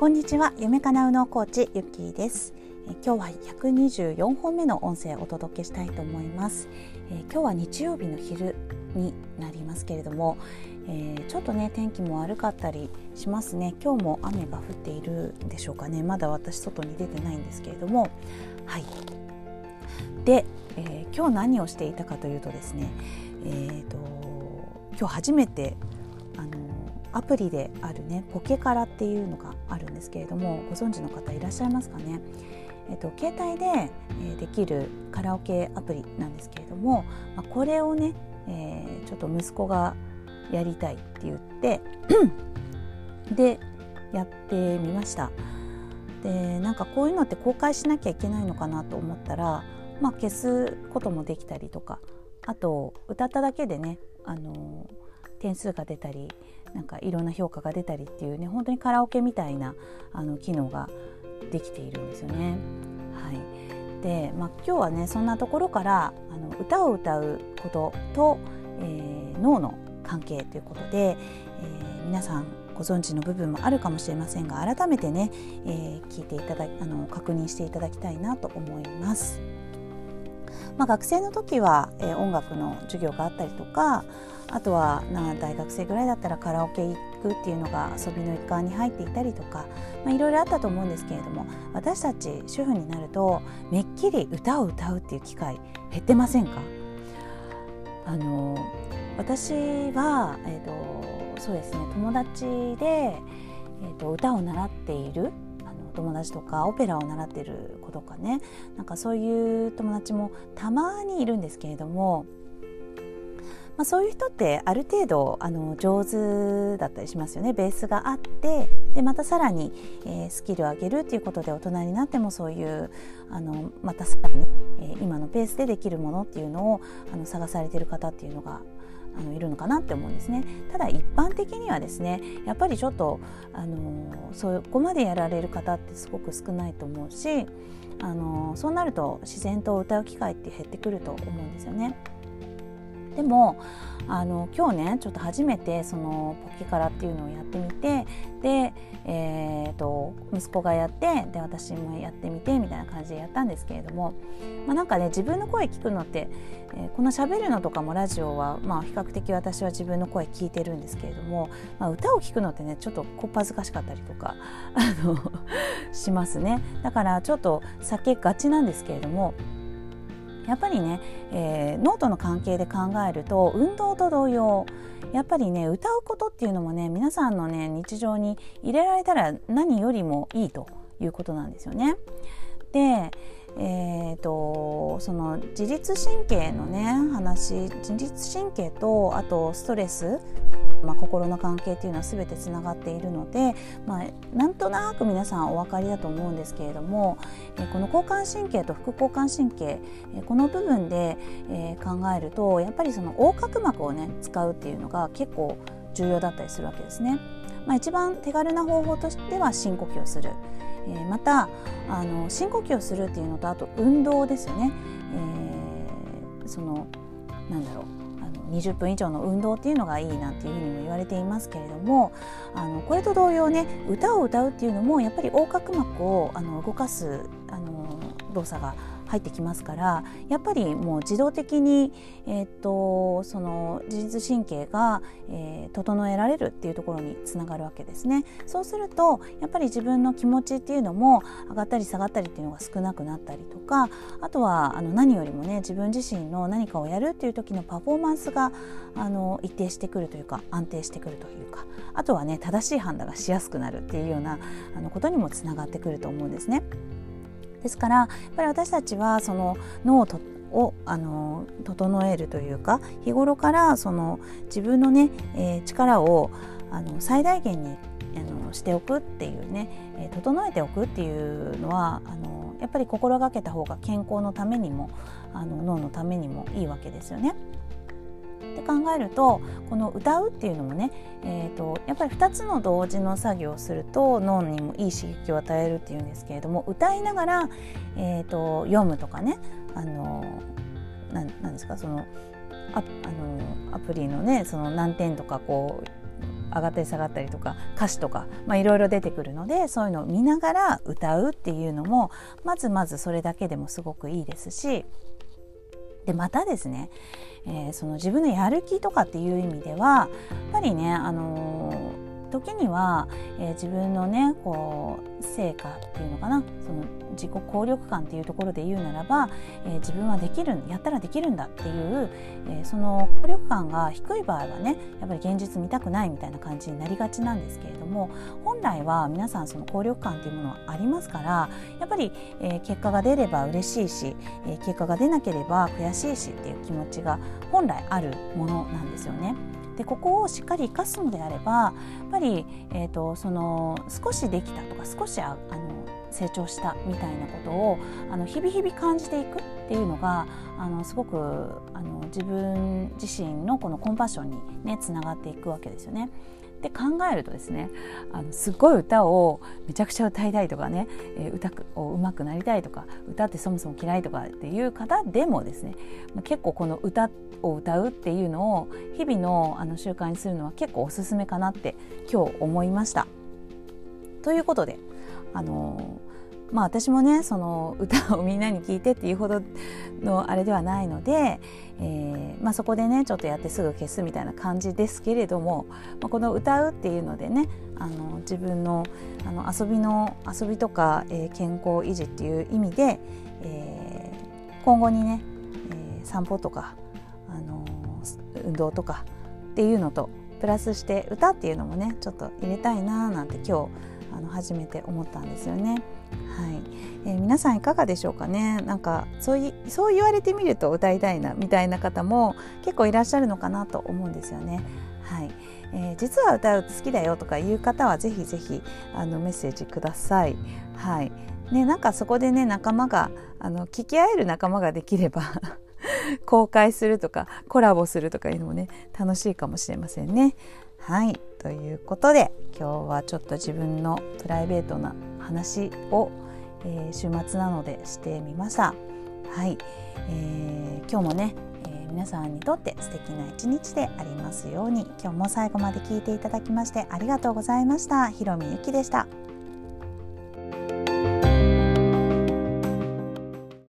こんにちは夢かなうのコーチゆっきーです。え今日は124本目の音声をお届けしたいと思います。え今日は日曜日の昼になりますけれども、えー、ちょっとね天気も悪かったりしますね。今日も雨が降っているんでしょうかね。まだ私外に出てないんですけれども。はい。で、えー、今日何をしていたかというとですねえーと今日初めてあのアプリであるねポケカラっていうのがあるんですけれどもご存知の方いらっしゃいますかね？えっと、携帯で、できるカラオケアプリなんですけれども、ま、これをね、えー、ちょっと息子がやりたいって言って でやってみましたでなんかこういうのって公開しなきゃいけないのかなと思ったら、まあ、消すこともできたりとかあと歌っただけでねあの点数が出たりなんかいろんな評価が出たりっていうね本当にカラオケみたいなあの機能ができているんですよね。はい、で、まあ、今日はねそんなところからあの歌を歌うことと、えー、脳の関係ということで、えー、皆さんご存知の部分もあるかもしれませんが改めてね、えー、聞いていただあの確認していただきたいなと思います。まあ、学生の時は、えー、音楽の授業があったりとかあとはな大学生ぐらいだったらカラオケ行くっていうのが遊びの一環に入っていたりとか、まあ、いろいろあったと思うんですけれども私たち主婦になるとめっきり歌を歌うっていう機会減ってませんか？あの私は、えーと、そうですね友達で、えーと歌を習っている友達とかオペラを習ってる子とかね。なんかそういう友達もたまにいるんですけれども、まあ、そういう人ってある程度あの上手だったりしますよね。ベースがあってでまたさらに、えー、スキルを上げるっていうことで大人になってもそういうあのまたさらに、えー、今のペースでできるものっていうのをあの探されてる方っていうのがあのいるのかなって思うんですね。ただ一般的にはですねやっぱりちょっとあのそこまでやられる方ってすごく少ないと思うしあのそうなると自然と歌う機会って減ってくると思うんですよね。でもあの今日ねちょっと初めてそのポケカラっていうのをやってみてで、えーと、息子がやってで私もやってみてみ感じでやったんですけれども、まあ、なんかね自分の声聞くのって、えー、この喋るのとかもラジオは、まあ、比較的私は自分の声聞いてるんですけれども、まあ、歌を聞くのってねちょっとこっぱずかしかったりとか あのしますねだからちょっと避けがちなんですけれどもやっぱりね、えー、脳との関係で考えると運動と同様やっぱりね歌うことっていうのもね皆さんのね日常に入れられたら何よりもいいということなんですよね。でえーと、その自律神経のね話自律神経とあとストレス、まあ、心の関係っていうのは全てつながっているので、まあ、なんとなく皆さんお分かりだと思うんですけれども、え、この交感神経と副交感神経、え、この部分で、え、考えるとやっぱりその横隔膜をね使うっていうのが結構重要だったりするわけですね。まあ、一番手軽な方法としては深呼吸をする。えー、またあの深呼吸をするっていうのとあと運動ですよね、えー、そのなんだろうあの20分以上の運動っていうのがいいなんていうふうにも言われていますけれどもあのこれと同様ね歌を歌うっていうのもやっぱり横隔膜をあの動かすあの動作が入ってきますからやっぱりもう自動的に、えーと、その自律神経が、えー、整えられるっていうところにつながるわけですね。そうするとやっぱり自分の気持ちっていうのも上がったり下がったりっていうのが少なくなったりとかあとはあの何よりもね自分自身の何かをやるっていう時のパフォーマンスがあの一定してくるというか安定してくるというかあとはね正しい判断がしやすくなるっていうようなあのことにもつながってくると思うんですね。ですからやっぱり私たちはその脳をあの整えるというか日頃からその自分のね、えー、力をあの最大限にあのしておくっていうね、えー、整えておくっていうのはあのやっぱり心がけた方が健康のためにもあの脳のためにもいいわけですよね。考えるとこの歌うっていうのもね、えーと、やっぱり2つの同時の作業をすると脳にもいい刺激を与えるっていうんですけれども歌いながら、えーと、読むとかねあのななんですかそのああのアプリのねその難点とかこう上がったり下がったりとか歌詞とかいろいろ出てくるのでそういうのを見ながら歌うっていうのもまずまずそれだけでもすごくいいですしでまたですね、えー、その自分のやる気とかっていう意味ではやっぱりね、あのー時には、えー、自分のねこう成果っていうのかなその自己効力感っていうところで言うならば、えー、自分はできるやったらできるんだっていう、えー、その効力感が低い場合はねやっぱり現実見たくないみたいな感じになりがちなんですけれども本来は皆さんその効力感っていうものはありますからやっぱり、えー、結果が出れば嬉しいし、え結果が出なければ悔しいしっていう気持ちが本来あるものなんですよね。でここをしっかり生かすのであればやっぱり、えーと、その少しできたとか少しああの成長したみたいなことをあの日々日々感じていくっていうのがあのすごくあの自分自身のこのコンパッションにねつながっていくわけですよね。って考えるとですねあのすごい歌をめちゃくちゃ歌いたいとかね、え、歌を上手くなりたいとか歌ってそもそも嫌いとかっていう方でもですね結構この歌を歌うっていうのを日々のあの習慣にするのは結構おすすめかなって今日思いました。ということであのまあ私もねその歌をみんなに聞いてっていうほどのあれではないので、えーまあ、そこでねちょっとやってすぐ消すみたいな感じですけれども、まあ、この歌うっていうのでねあの自分のあの遊びの遊びとか、えー、健康維持っていう意味で、えー、今後にね、えー、散歩とか、あの運動とかっていうのとプラスして歌っていうのもねちょっと入れたいなーなんて今日あの初めて思ったんですよね。はいえー、皆さんいかがでしょうかねなんかそういそう言われてみると歌いたいなみたいな方も結構いらっしゃるのかなと思うんですよね。はいえー、実は歌う好きだよとかいう方はぜひぜひあのメッセージください。はいね、なんかそこでね仲間があの聞き合える仲間ができれば 公開するとかコラボするとかいうのもね楽しいかもしれませんね。はいということで今日はちょっと自分のプライベートな話を、えー、週末なのでしてみました。はい、えー、今日もね、えー、皆さんにとって素敵な一日でありますように今日も最後まで聞いていただきましてありがとうございました。ひろみゆきでした。